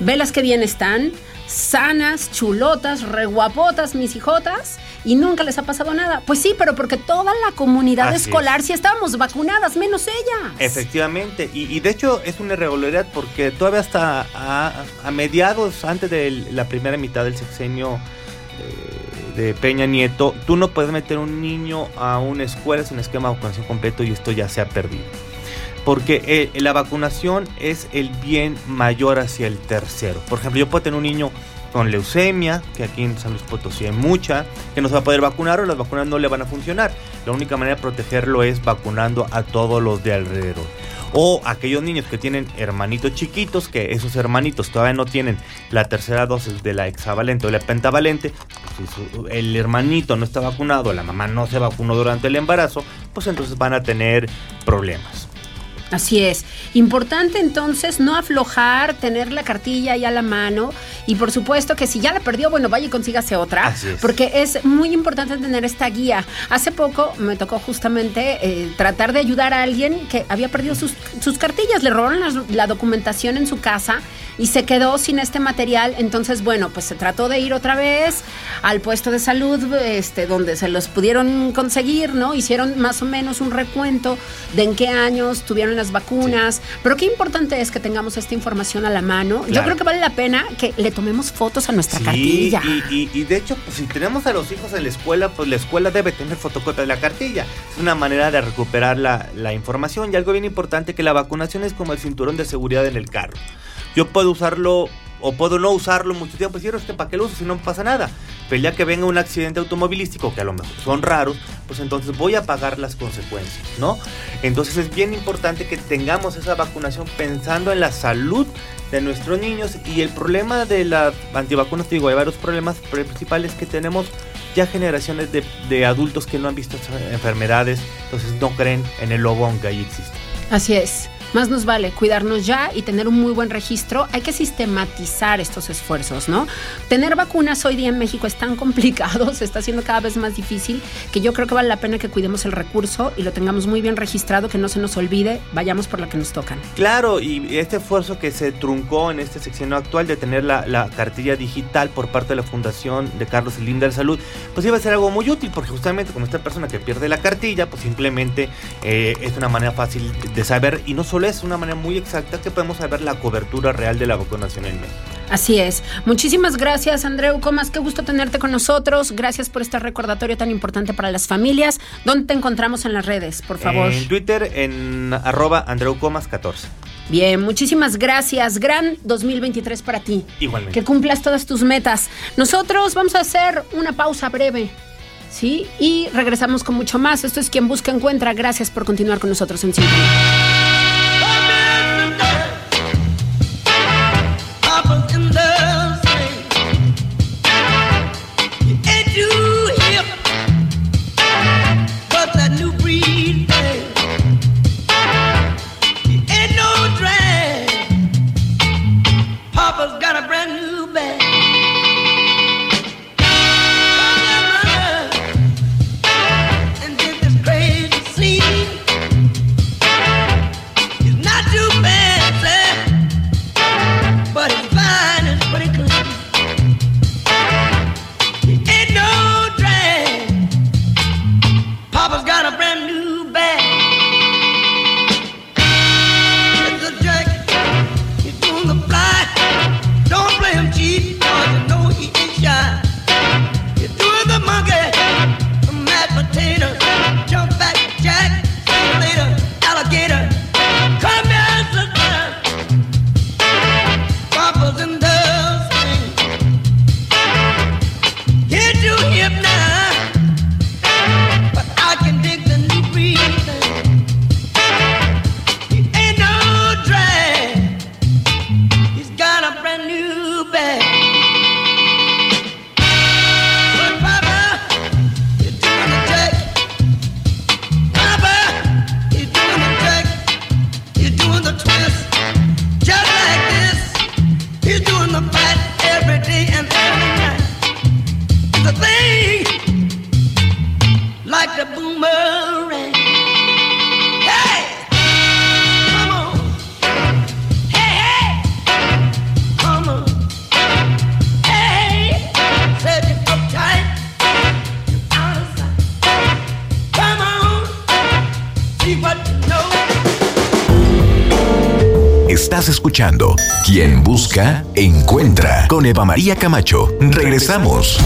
velas que bien están, sanas, chulotas, reguapotas, mis hijotas, y nunca les ha pasado nada. Pues sí, pero porque toda la comunidad Así es. escolar sí estábamos vacunadas, menos ella. Efectivamente, y, y de hecho es una irregularidad porque todavía hasta a, a mediados, antes de la primera mitad del sexenio eh, de Peña Nieto, tú no puedes meter un niño a una escuela sin esquema de vacunación completo y esto ya se ha perdido. Porque eh, la vacunación es el bien mayor hacia el tercero. Por ejemplo, yo puedo tener un niño con leucemia, que aquí en San Luis Potosí hay mucha, que no se va a poder vacunar o las vacunas no le van a funcionar. La única manera de protegerlo es vacunando a todos los de alrededor. O aquellos niños que tienen hermanitos chiquitos, que esos hermanitos todavía no tienen la tercera dosis de la hexavalente o la pentavalente, pues si el hermanito no está vacunado, la mamá no se vacunó durante el embarazo, pues entonces van a tener problemas. Así es. Importante entonces no aflojar, tener la cartilla ahí a la mano y por supuesto que si ya la perdió, bueno, vaya y consígase otra, Así es. porque es muy importante tener esta guía. Hace poco me tocó justamente eh, tratar de ayudar a alguien que había perdido sus, sus cartillas, le robaron las- la, documentación en su casa y se quedó sin este material, entonces bueno, pues se trató de ir otra vez al puesto de salud este donde se los pudieron conseguir, ¿no? Hicieron más o menos un recuento de en qué años tuvieron las vacunas, pero qué importante es que tengamos esta información a la mano. Yo creo que vale la pena que le tomemos fotos a nuestra Sí, cartilla. Y, y- y de hecho, pues, si tenemos a los hijos en la escuela, pues la escuela debe tener fotocopia de la cartilla. Es una manera de recuperar la, la información. Y algo bien importante, que la vacunación es como el cinturón de seguridad en el carro. Yo puedo usarlo o puedo no usarlo mucho tiempo. Si este para qué lo uso si no pasa nada. Pero ya que venga un accidente automovilístico, que a lo mejor son raros, pues entonces voy a pagar las consecuencias, ¿no? Entonces es bien importante que tengamos esa vacunación pensando en la salud de nuestros niños y el problema de las antivacunas, te digo, hay varios problemas principales que tenemos ya generaciones de, de adultos que no han visto enfermedades, entonces no creen en el lobón que ahí existe. Así es. Más nos vale cuidarnos ya y tener un muy buen registro. Hay que sistematizar estos esfuerzos, ¿no? Tener vacunas hoy día en México es tan complicado, se está haciendo cada vez más difícil, que yo creo que vale la pena que cuidemos el recurso y lo tengamos muy bien registrado, que no se nos olvide, vayamos por la que nos tocan. Claro, y este esfuerzo que se truncó en este sección actual de tener la, la cartilla digital por parte de la Fundación de Carlos Slim de Salud, pues iba a ser algo muy útil, porque justamente con esta persona que pierde la cartilla, pues simplemente eh, es una manera fácil de saber, y no solo es una manera muy exacta que podemos saber la cobertura real de la vacunación en México. Así es. Muchísimas gracias, Andreu Comas. Qué gusto tenerte con nosotros. Gracias por este recordatorio tan importante para las familias. ¿Dónde te encontramos en las redes, por favor? En Twitter, en arroba andreucomas14. Bien, muchísimas gracias. Gran 2023 para ti. Igualmente. Que cumplas todas tus metas. Nosotros vamos a hacer una pausa breve. ¿Sí? Y regresamos con mucho más. Esto es Quien Busca Encuentra. Gracias por continuar con nosotros en Sintonía. Escuchando Quien Busca, Encuentra con Eva María Camacho. Regresamos.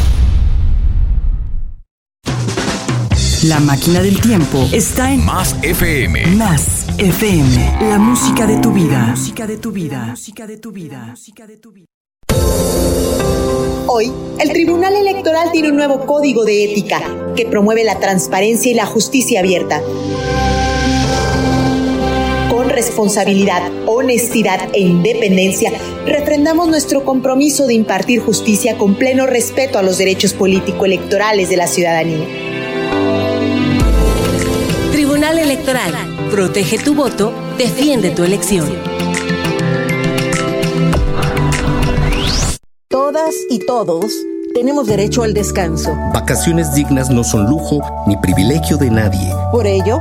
La máquina del tiempo está en Más FM. Más FM, la música de tu vida. música de tu vida. música de tu vida. Hoy, el Tribunal Electoral tiene un nuevo código de ética que promueve la transparencia y la justicia abierta. Responsabilidad, honestidad e independencia, refrendamos nuestro compromiso de impartir justicia con pleno respeto a los derechos político-electorales de la ciudadanía. Tribunal Electoral. Protege tu voto, defiende tu elección. Todas y todos tenemos derecho al descanso. Vacaciones dignas no son lujo ni privilegio de nadie. Por ello,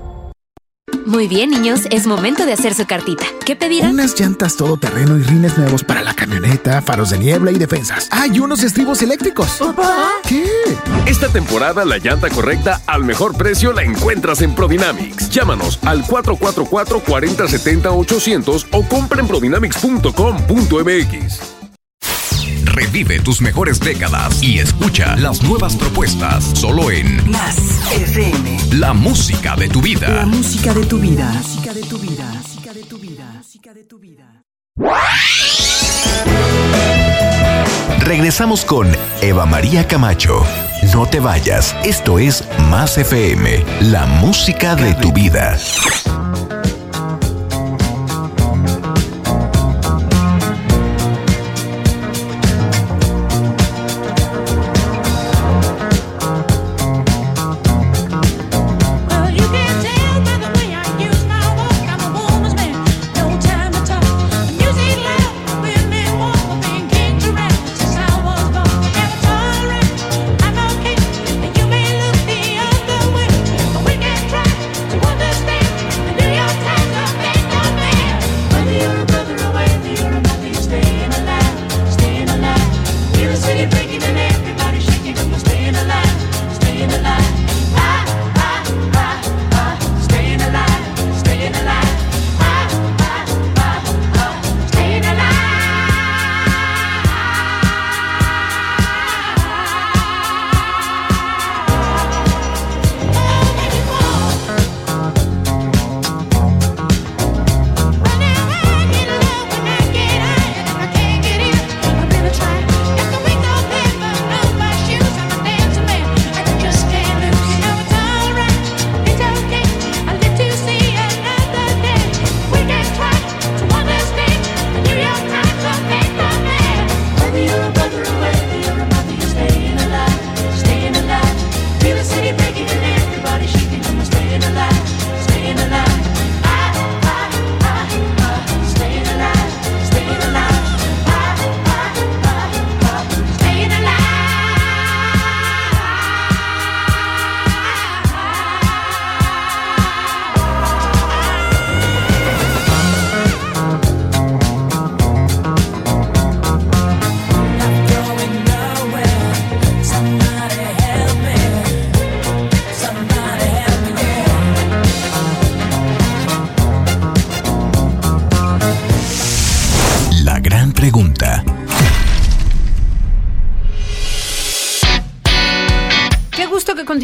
Muy bien, niños, es momento de hacer su cartita. ¿Qué pedirán? Unas llantas todoterreno y rines nuevos para la camioneta, faros de niebla y defensas. ¡Hay unos estribos eléctricos! ¿Papá? ¿Qué? Esta temporada la llanta correcta al mejor precio la encuentras en Prodynamics. Llámanos al 444-4070-800 o compra en prodynamics.com.mx. Revive tus mejores décadas y escucha las nuevas propuestas solo en Más FM. La música de tu vida. La música de tu vida. Música de tu vida. Música de tu vida. Música de tu vida. Regresamos con Eva María Camacho. No te vayas, esto es Más FM, la música de tu vida.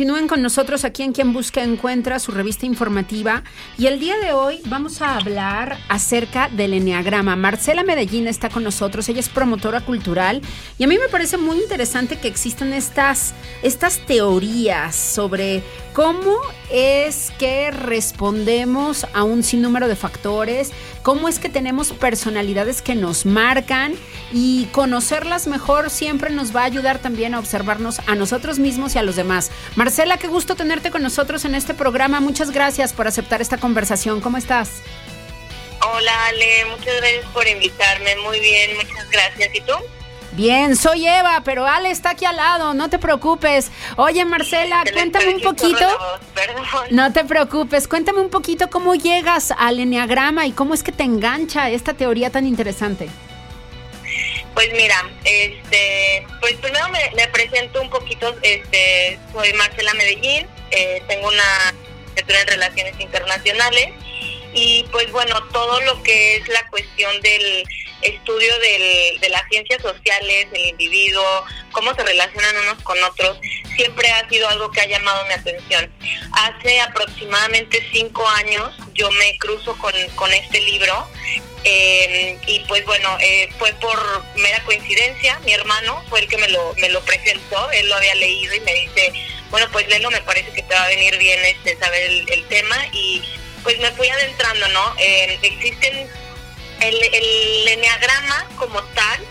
Continúen con nosotros aquí en Quien Busca Encuentra, su revista informativa. Y el día de hoy vamos a hablar acerca del Enneagrama. Marcela Medellín está con nosotros, ella es promotora cultural. Y a mí me parece muy interesante que existan estas, estas teorías sobre cómo es que respondemos a un sinnúmero de factores, cómo es que tenemos personalidades que nos marcan y conocerlas mejor siempre nos va a ayudar también a observarnos a nosotros mismos y a los demás. Marcela, qué gusto tenerte con nosotros en este programa. Muchas gracias por aceptar esta conversación. ¿Cómo estás? Hola Ale, muchas gracias por invitarme. Muy bien, muchas gracias. ¿Y tú? Bien, soy Eva, pero Ale está aquí al lado, no te preocupes. Oye, Marcela, cuéntame un poquito. voz. No te preocupes, cuéntame un poquito cómo llegas al enneagrama y cómo es que te engancha esta teoría tan interesante. Pues mira, este, pues primero me, presento un poquito, este, soy Marcela Medellín, eh, tengo una licenciatura en Relaciones Internacionales y pues bueno, todo lo que es la cuestión del, estudio del- de las ciencias sociales, del individuo, cómo se relacionan unos con otros, siempre ha sido algo que ha llamado mi atención. Hace aproximadamente cinco años yo me cruzo con, con este libro eh, y pues bueno, eh, fue por mera coincidencia, mi hermano fue el que me lo, me lo presentó, él lo había leído y me dice, bueno pues léelo, me parece que te va a venir bien este saber el, tema y pues me fui adentrando, ¿no? Eh, existen, el, el como tal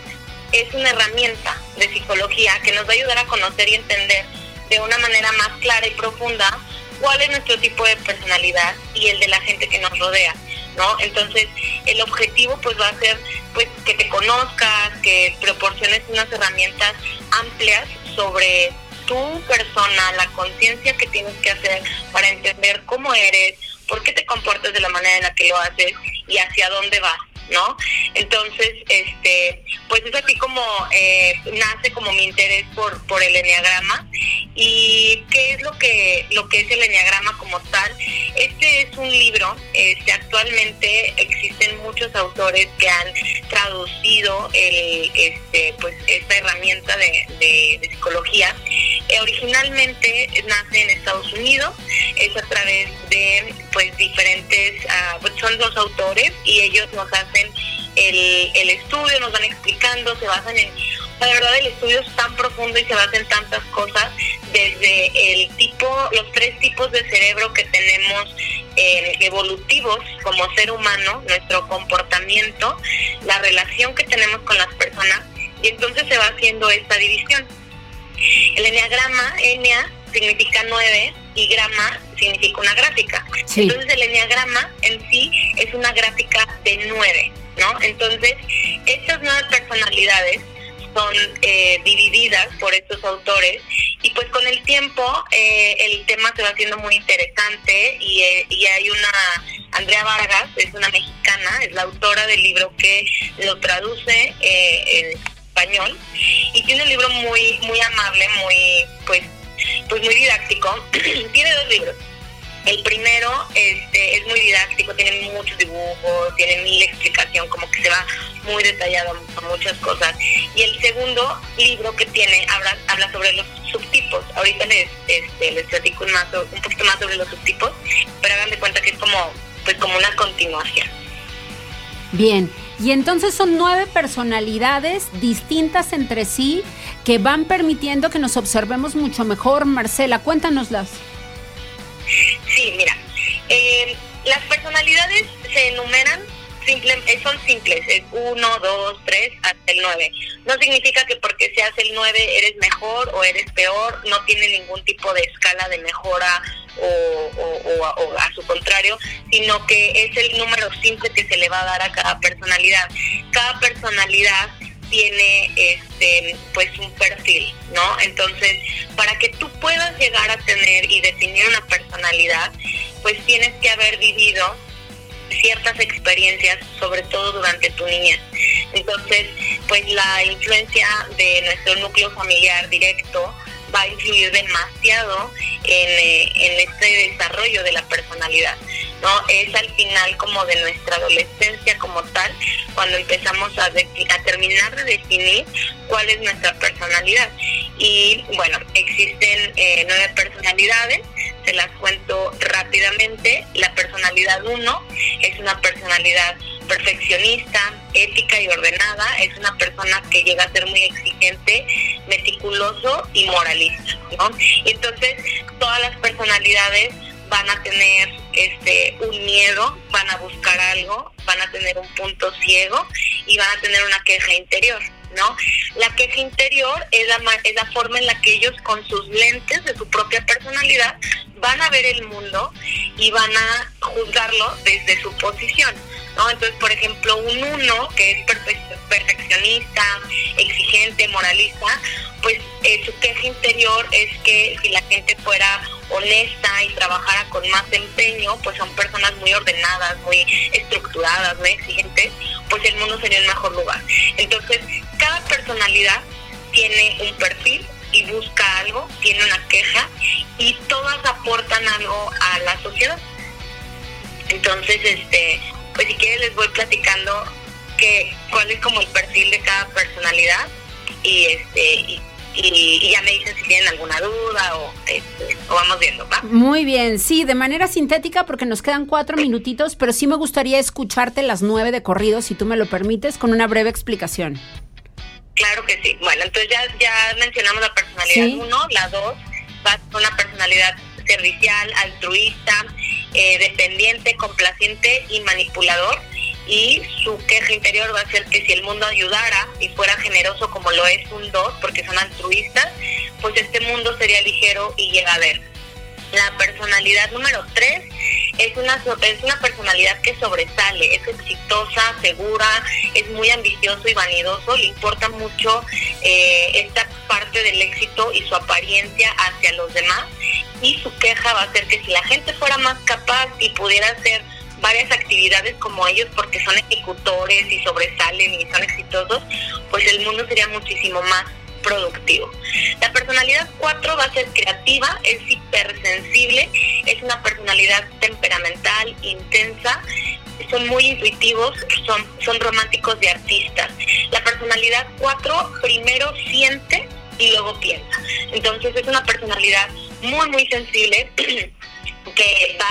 es una herramienta de psicología que nos va a ayudar a conocer y entender de una manera más clara y profunda cuál es nuestro tipo de personalidad y el de la gente que nos rodea, ¿no? Entonces, el objetivo pues va a ser pues que te conozcas, que proporciones unas herramientas amplias sobre tu persona, la conciencia que tienes que hacer para entender cómo eres, por qué te comportas de la manera en la que lo haces y hacia dónde vas, ¿no? Entonces, este, pues es así como eh, nace como mi interés por, por el enneagrama y qué es lo que lo que es el enneagrama como tal. Este es un libro, este, actualmente existen muchos autores que han traducido el, este, pues esta herramienta de, de- psicología. Eh, originalmente nace en Estados Unidos, es a través de pues diferentes, pues, son dos autores y ellos nos hacen el, el estudio, nos van explicando, se basan en, la verdad el estudio es tan profundo y se basa en tantas cosas, desde el tipo, los tres tipos de cerebro que tenemos eh, evolutivos como ser humano, nuestro comportamiento, la relación que tenemos con las personas, y entonces se va haciendo esta división. El enneagrama, ennea, significa nueve y grama significa una gráfica. Sí. Entonces el enneagrama en sí es una gráfica de nueve, ¿no? Entonces, estas nueve personalidades son eh, divididas por estos autores y pues con el tiempo eh, el tema se va haciendo muy interesante y, eh, y hay una Andrea Vargas es una mexicana es la autora del libro que lo traduce eh, en español y tiene un libro muy muy amable muy pues pues muy didáctico tiene dos libros el primero este, es muy didáctico, tiene muchos dibujos, tiene mil explicación, como que se va muy detallado a muchas cosas. Y el segundo libro que tiene habla, habla sobre los subtipos. Ahorita les, este, les platico un, más, un poquito más sobre los subtipos, pero hagan de cuenta que es como, pues como una continuación. Bien, y entonces son nueve personalidades distintas entre sí que van permitiendo que nos observemos mucho mejor. Marcela, cuéntanoslas. Sí, mira, eh, las personalidades se enumeran, simple, eh, son simples, es 1, 2, 3 hasta el 9. No significa que porque seas el 9 eres mejor o eres peor, no tiene ningún tipo de escala de mejora o, a- o a su contrario, sino que es el número simple que se le va a dar a cada personalidad. Cada personalidad tiene este pues un perfil, ¿no? Entonces, para que tú puedas llegar a tener y definir una personalidad, pues tienes que haber vivido ciertas experiencias, sobre todo durante tu niñez. Entonces, pues la influencia de nuestro núcleo familiar directo va a influir demasiado en, eh, en este desarrollo de la personalidad. ¿No? Es al final como de nuestra adolescencia como tal, cuando empezamos a, de- a terminar de definir cuál es nuestra personalidad. Y bueno, existen eh, nueve personalidades, se las cuento rápidamente. La personalidad 1 es una personalidad perfeccionista, ética y ordenada, es una persona que llega a ser muy exigente, meticuloso y moralista, ¿no? Entonces todas las personalidades van a tener este un miedo, van a buscar algo, van a tener un punto ciego y van a tener una queja interior, ¿no? La queja interior es la, es la forma en la que ellos con sus lentes de su propia personalidad van a ver el mundo y van a juzgarlo desde su posición, ¿no? Entonces, por ejemplo, un uno que es perfe- perfeccionista, exigente, moralista, pues eh, su queja interior es que si la gente fuera honesta y trabajara con más empeño, pues son personas muy ordenadas, muy estructuradas, muy exigentes, pues el mundo sería un mejor lugar. Entonces, cada personalidad tiene un perfil y busca algo, tiene una queja y todas aportan algo a la sociedad. Entonces, este, pues si quieres les voy platicando que cuál es como el perfil de cada personalidad y este y, y- y ya me dicen si tienen alguna duda o, este, o vamos viendo, ¿va? Muy bien, sí, de manera sintética porque nos quedan cuatro minutitos, pero sí me gustaría escucharte las nueve de corrido, si tú me lo permites, con una breve explicación. Claro que sí. Bueno, entonces ya, ya mencionamos la personalidad Sí. 1, la 2 va a ser una personalidad servicial, altruista, eh, dependiente, complaciente y manipulador. Y su queja interior va a ser que si el mundo ayudara y fuera generoso como lo es un 2, porque son altruistas, pues este mundo sería ligero y llegadero. La personalidad número 3 es una, es una personalidad que sobresale, es exitosa, segura, es muy ambicioso y vanidoso, le importa mucho eh, esta parte del éxito y su apariencia hacia los demás y su queja va a ser que si la gente fuera más capaz y pudiera hacer varias actividades como ellos porque son ejecutores y sobresalen y son exitosos, pues el mundo sería muchísimo más productivo. La personalidad 4 va a ser creativa, es hipersensible, es una personalidad temperamental, intensa, son muy intuitivos, son, son románticos y artistas. La personalidad 4 primero siente y luego piensa. Entonces es una personalidad muy, muy sensible que va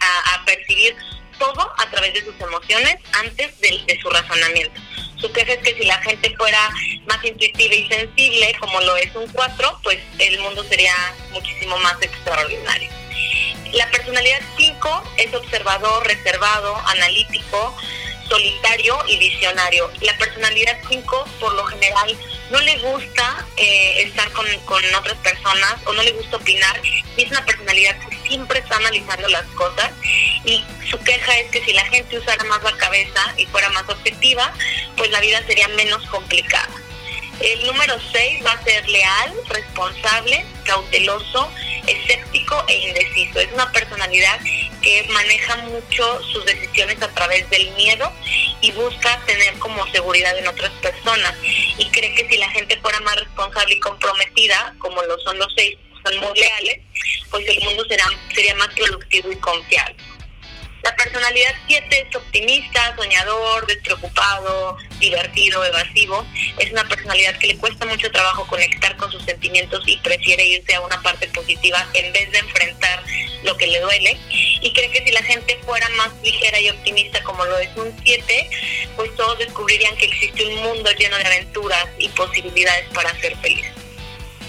a, a percibir todo a través de sus emociones antes de, de su razonamiento. Su queja es que si la gente fuera más intuitiva y sensible, como lo es un 4, pues el mundo sería muchísimo más extraordinario. La personalidad 5 es observador, reservado, analítico, solitario y visionario. La personalidad 5 por lo general no le gusta eh, estar con, otras personas o no le gusta opinar es una personalidad que siempre está analizando las cosas y su queja es que si la gente usara más la cabeza y fuera más objetiva, pues la vida sería menos complicada. El número 6 va a ser leal, responsable, cauteloso, escéptico e indeciso. Es una personalidad que maneja mucho sus decisiones a través del miedo y busca tener como seguridad en otras personas. Y cree que si la gente fuera más responsable y comprometida, como lo son los seis, son muy leales, pues el mundo será, sería más productivo y confiable. La personalidad 7 es optimista, soñador, despreocupado, divertido, evasivo. Es una personalidad que le cuesta mucho trabajo conectar con sus sentimientos y prefiere irse a una parte positiva en vez de enfrentar lo que le duele. Y cree que si la gente fuera más ligera y optimista como lo es un 7, pues todos descubrirían que existe un mundo lleno de aventuras y posibilidades para ser feliz.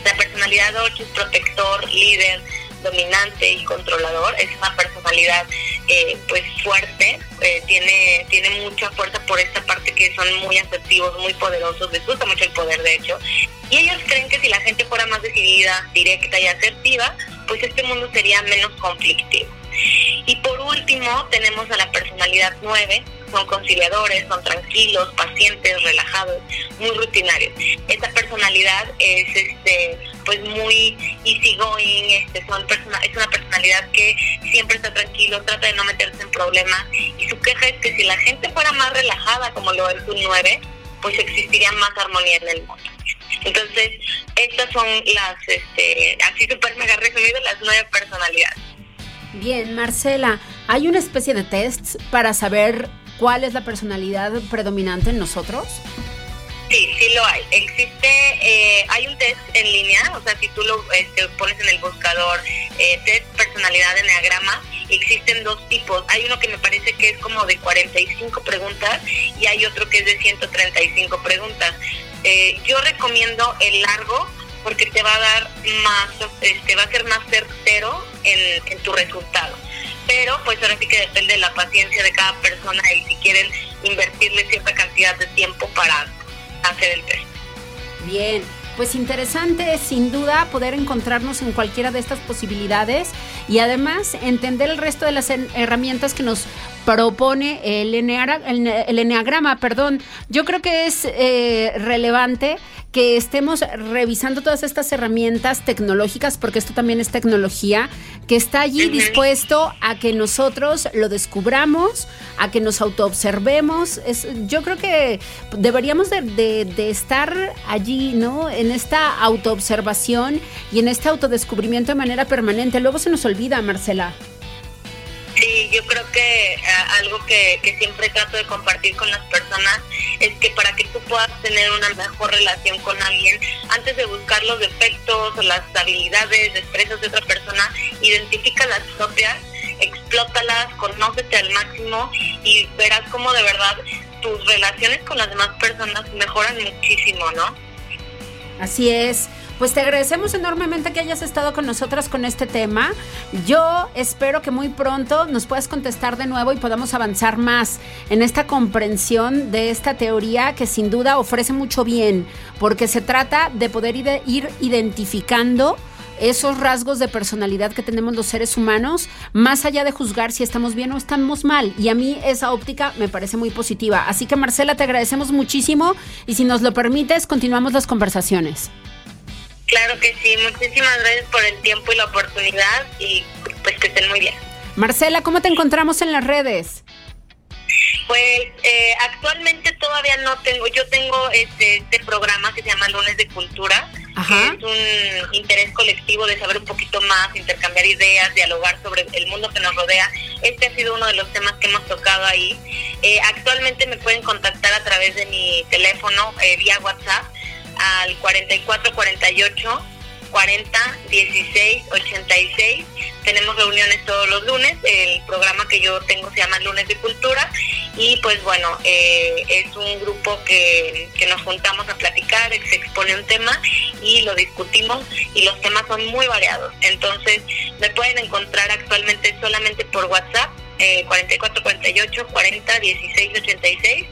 La personalidad 8 es protector, líder, dominante y controlador. Es una personalidad eh, pues fuerte, eh, tiene, tiene mucha fuerza por esta parte que son muy asertivos, muy poderosos, les gusta mucho el poder de hecho. Y ellos creen que si la gente fuera más decidida, directa y asertiva, pues este mundo sería menos conflictivo. Y por último tenemos a la personalidad 9, son conciliadores, son tranquilos, pacientes, relajados, muy rutinarios. Esta personalidad es este pues muy easygoing, este son persona, es una personalidad que siempre está tranquilo, trata de no meterse en problemas y su queja es que si la gente fuera más relajada como lo es un 9, pues existiría más armonía en el mundo. Entonces, estas son las, este, así súper mega resumido, las nueve personalidades. Bien, Marcela, ¿hay una especie de test para saber cuál es la personalidad predominante en nosotros? Sí, sí lo hay. Existe, eh, hay un test en línea, o sea, si tú lo este, pones en el buscador, eh, test personalidad de Enneagrama, existen dos tipos. Hay uno que me parece que es como de 45 preguntas y hay otro que es de 135 preguntas. Eh, yo recomiendo el largo porque te va a dar más, este, va a ser más certero en, en tu resultado. Pero pues ahora sí que depende de la paciencia de cada persona y si quieren invertirle cierta cantidad de tiempo para Bien, pues interesante sin duda poder encontrarnos en cualquiera de estas posibilidades y además entender el resto de las en- herramientas que nos propone el, eneara- el. Perdón, yo creo que es eh, relevante que estemos revisando todas estas herramientas tecnológicas, porque esto también es tecnología, que está allí dispuesto a que nosotros lo descubramos, a que nos autoobservemos. Es, yo creo que deberíamos de, de- de estar allí, ¿no? En esta autoobservación y en este autodescubrimiento de manera permanente. Luego se nos olvida, Marcela. Sí, yo creo que eh, algo que, que siempre trato de compartir con las personas es que para que tú puedas tener una mejor relación con alguien, antes de buscar los defectos o las habilidades, destrezas de otra persona, identifica las propias, explótalas, conócete al máximo y verás cómo de verdad tus relaciones con las demás personas mejoran muchísimo, ¿no? Así es. Pues te agradecemos enormemente que hayas estado con nosotras con este tema. Yo espero que muy pronto nos puedas contestar de nuevo y podamos avanzar más en esta comprensión de esta teoría que sin duda ofrece mucho bien, porque se trata de poder ir identificando esos rasgos de personalidad que tenemos los seres humanos, más allá de juzgar si estamos bien o estamos mal. Y a mí esa óptica me parece muy positiva. Así que Marcela, te agradecemos muchísimo y si nos lo permites, continuamos las conversaciones. Claro que sí, muchísimas gracias por el tiempo y la oportunidad y pues que estén muy bien. Marcela, ¿cómo te encontramos en las redes? Pues eh, actualmente todavía no tengo, yo tengo este, este programa que se llama Lunes de Cultura, Ajá. que es un interés colectivo de saber un poquito más, intercambiar ideas, dialogar sobre el mundo que nos rodea. Este ha sido uno de los temas que hemos tocado ahí. Eh, actualmente me pueden contactar a través de mi teléfono eh, vía WhatsApp al 4448 40 16 86. Tenemos reuniones todos los lunes. El programa que yo tengo se llama Lunes de Cultura. Y pues bueno, eh, es un grupo que, que nos juntamos a platicar, se expone un tema y lo discutimos. Y los temas son muy variados. Entonces, me pueden encontrar actualmente solamente por WhatsApp. Eh, 4448 40 16 86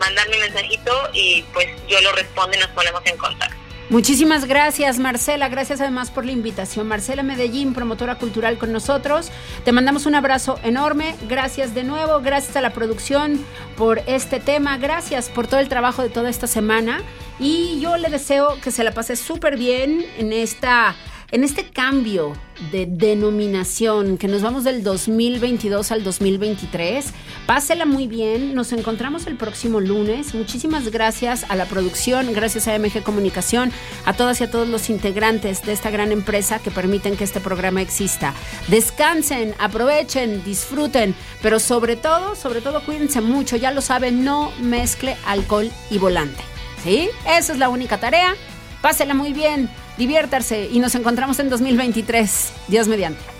mandarme un mensajito y pues yo lo respondo y nos ponemos en contacto. Muchísimas gracias, Marcela. Gracias además por la invitación. Marcela Medellín, promotora cultural con nosotros. Te mandamos un abrazo enorme. Gracias de nuevo. Gracias a la producción por este tema. Gracias por todo el trabajo de toda esta semana. Y yo le deseo que se la pase súper bien en esta. En este cambio de denominación, que nos vamos del 2022 al 2023, pásela muy bien. Nos encontramos el próximo lunes. Muchísimas gracias a la producción, gracias a MG Comunicación, a todas y a todos los integrantes de esta gran empresa que permiten que este programa exista. Descansen, aprovechen, disfruten, pero sobre todo, sobre todo cuídense mucho. Ya lo saben, no mezcle alcohol y volante. ¿Sí? Esa es la única tarea. Pásela muy bien, diviértarse y nos encontramos en 2023. Dios mediante.